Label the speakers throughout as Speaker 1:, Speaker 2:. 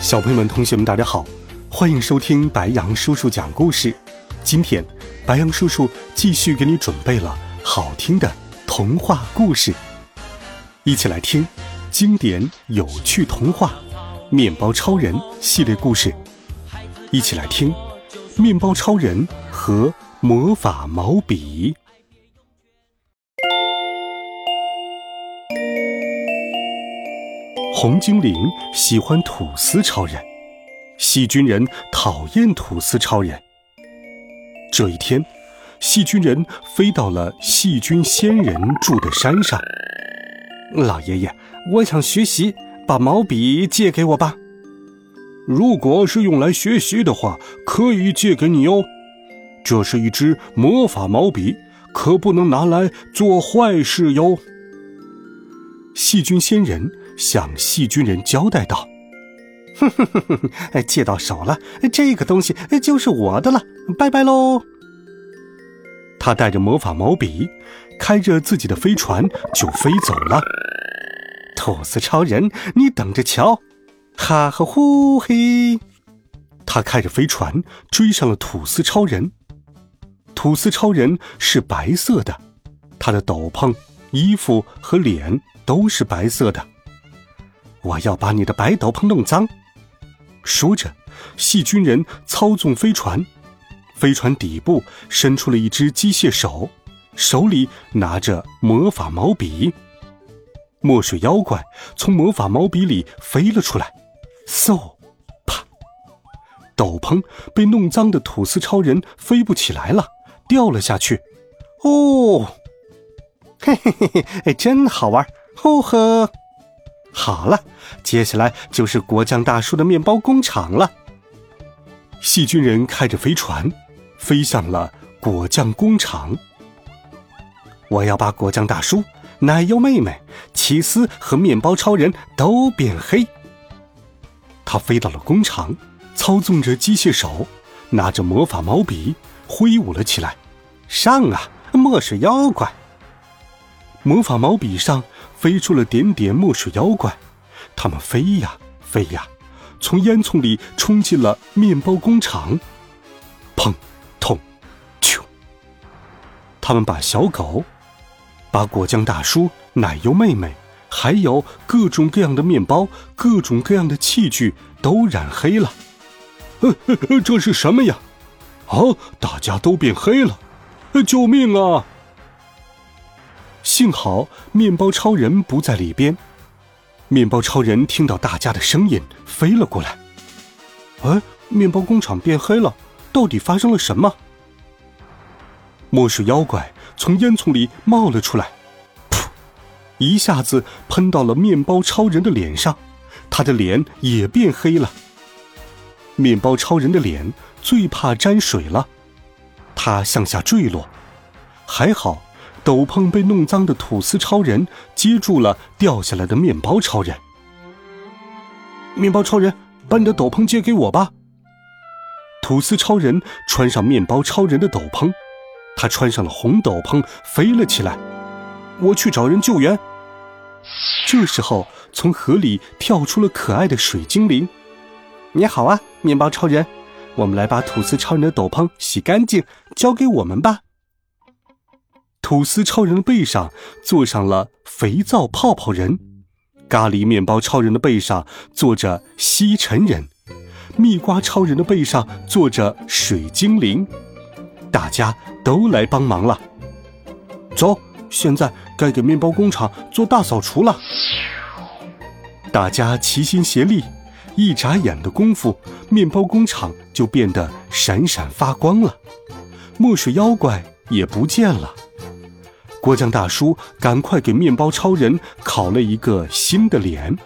Speaker 1: 小朋友们、同学们，大家好，欢迎收听白羊叔叔讲故事。今天，白羊叔叔继续给你准备了好听的童话故事，一起来听经典有趣童话《面包超人》系列故事。一起来听《面包超人和魔法毛笔》。红精灵喜欢吐司超人，细菌人讨厌吐司超人。这一天，细菌人飞到了细菌仙人住的山上。老爷爷，我想学习，把毛笔借给我吧。
Speaker 2: 如果是用来学习的话，可以借给你哦。这是一支魔法毛笔，可不能拿来做坏事哟。
Speaker 1: 细菌仙人。向细菌人交代道：“
Speaker 3: 哼哼哼哼，借到手了，这个东西就是我的了，拜拜喽。”
Speaker 1: 他带着魔法毛笔，开着自己的飞船就飞走了。
Speaker 3: 吐司超人，你等着瞧！哈哈呼嘿！
Speaker 1: 他开着飞船追上了吐司超人。吐司超人是白色的，他的斗篷、衣服和脸都是白色的。我要把你的白斗篷弄脏。说着，细菌人操纵飞船，飞船底部伸出了一只机械手，手里拿着魔法毛笔。墨水妖怪从魔法毛笔里飞了出来，嗖，啪！斗篷被弄脏的吐司超人飞不起来了，掉了下去。
Speaker 3: 哦，嘿嘿嘿嘿，真好玩！吼呵。好了，接下来就是果酱大叔的面包工厂了。
Speaker 1: 细菌人开着飞船，飞向了果酱工厂。
Speaker 3: 我要把果酱大叔、奶油妹妹、起司和面包超人都变黑。
Speaker 1: 他飞到了工厂，操纵着机械手，拿着魔法毛笔挥舞了起来。
Speaker 3: 上啊，墨水妖怪！
Speaker 1: 魔法毛笔上。飞出了点点墨水妖怪，他们飞呀飞呀，从烟囱里冲进了面包工厂。砰，痛，啾！他们把小狗、把果酱大叔、奶油妹妹，还有各种各样的面包、各种各样的器具都染黑了。
Speaker 2: 这是什么呀？啊，大家都变黑了！救命啊！
Speaker 1: 幸好面包超人不在里边。面包超人听到大家的声音，飞了过来。哎，面包工厂变黑了，到底发生了什么？墨水妖怪从烟囱里冒了出来，噗，一下子喷到了面包超人的脸上，他的脸也变黑了。面包超人的脸最怕沾水了，他向下坠落，还好。斗篷被弄脏的吐司超人接住了掉下来的面包超人。面包超人，把你的斗篷借给我吧。吐司超人穿上面包超人的斗篷，他穿上了红斗篷，飞了起来。我去找人救援。这时候，从河里跳出了可爱的水精灵。
Speaker 3: 你好啊，面包超人，我们来把吐司超人的斗篷洗干净，交给我们吧。
Speaker 1: 吐司超人的背上坐上了肥皂泡泡人，咖喱面包超人的背上坐着吸尘人，蜜瓜超人的背上坐着水精灵，大家都来帮忙了。走，现在该给面包工厂做大扫除了。大家齐心协力，一眨眼的功夫，面包工厂就变得闪闪发光了，墨水妖怪也不见了。果酱大叔赶快给面包超人烤了一个新的脸。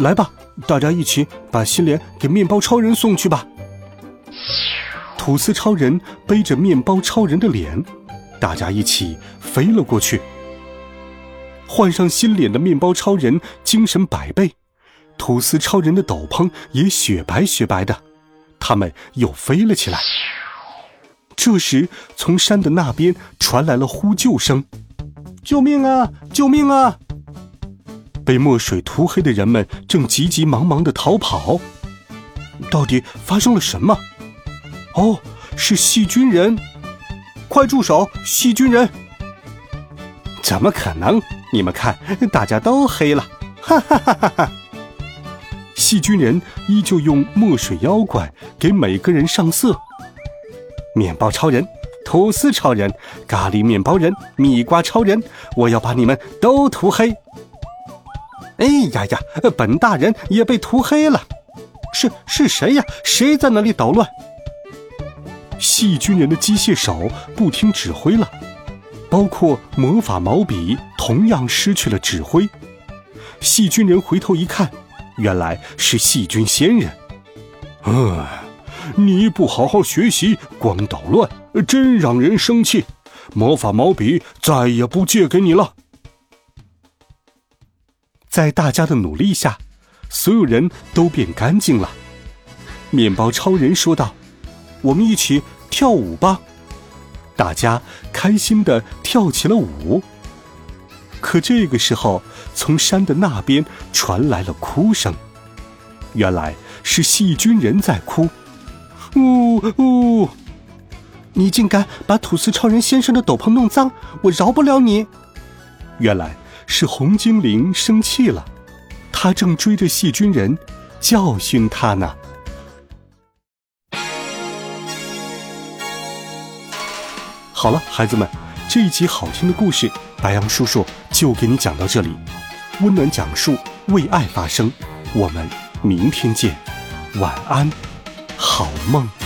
Speaker 1: 来吧，大家一起把新脸给面包超人送去吧。吐司超人背着面包超人的脸，大家一起飞了过去。换上新脸的面包超人精神百倍，吐司超人的斗篷也雪白雪白的，他们又飞了起来。这时，从山的那边传来了呼救声：“救命啊！救命啊！”被墨水涂黑的人们正急急忙忙的逃跑。到底发生了什么？哦，是细菌人！快住手，细菌人！怎么可能？你们看，大家都黑了！哈哈哈哈哈！细菌人依旧用墨水妖怪给每个人上色。面包超人、吐司超人、咖喱面包人、蜜瓜超人，我要把你们都涂黑！哎呀呀，本大人也被涂黑了！是是谁呀？谁在那里捣乱？细菌人的机械手不听指挥了，包括魔法毛笔同样失去了指挥。细菌人回头一看，原来是细菌仙人。
Speaker 2: 嗯，你不好好学习，光捣乱，真让人生气。魔法毛笔再也不借给你了。
Speaker 1: 在大家的努力下，所有人都变干净了。面包超人说道。我们一起跳舞吧！大家开心的跳起了舞。可这个时候，从山的那边传来了哭声，原来是细菌人在哭。呜呜！你竟敢把吐司超人先生的斗篷弄脏，我饶不了你！原来是红精灵生气了，他正追着细菌人教训他呢。好了，孩子们，这一集好听的故事，白羊叔叔就给你讲到这里。温暖讲述，为爱发声。我们明天见，晚安，好梦。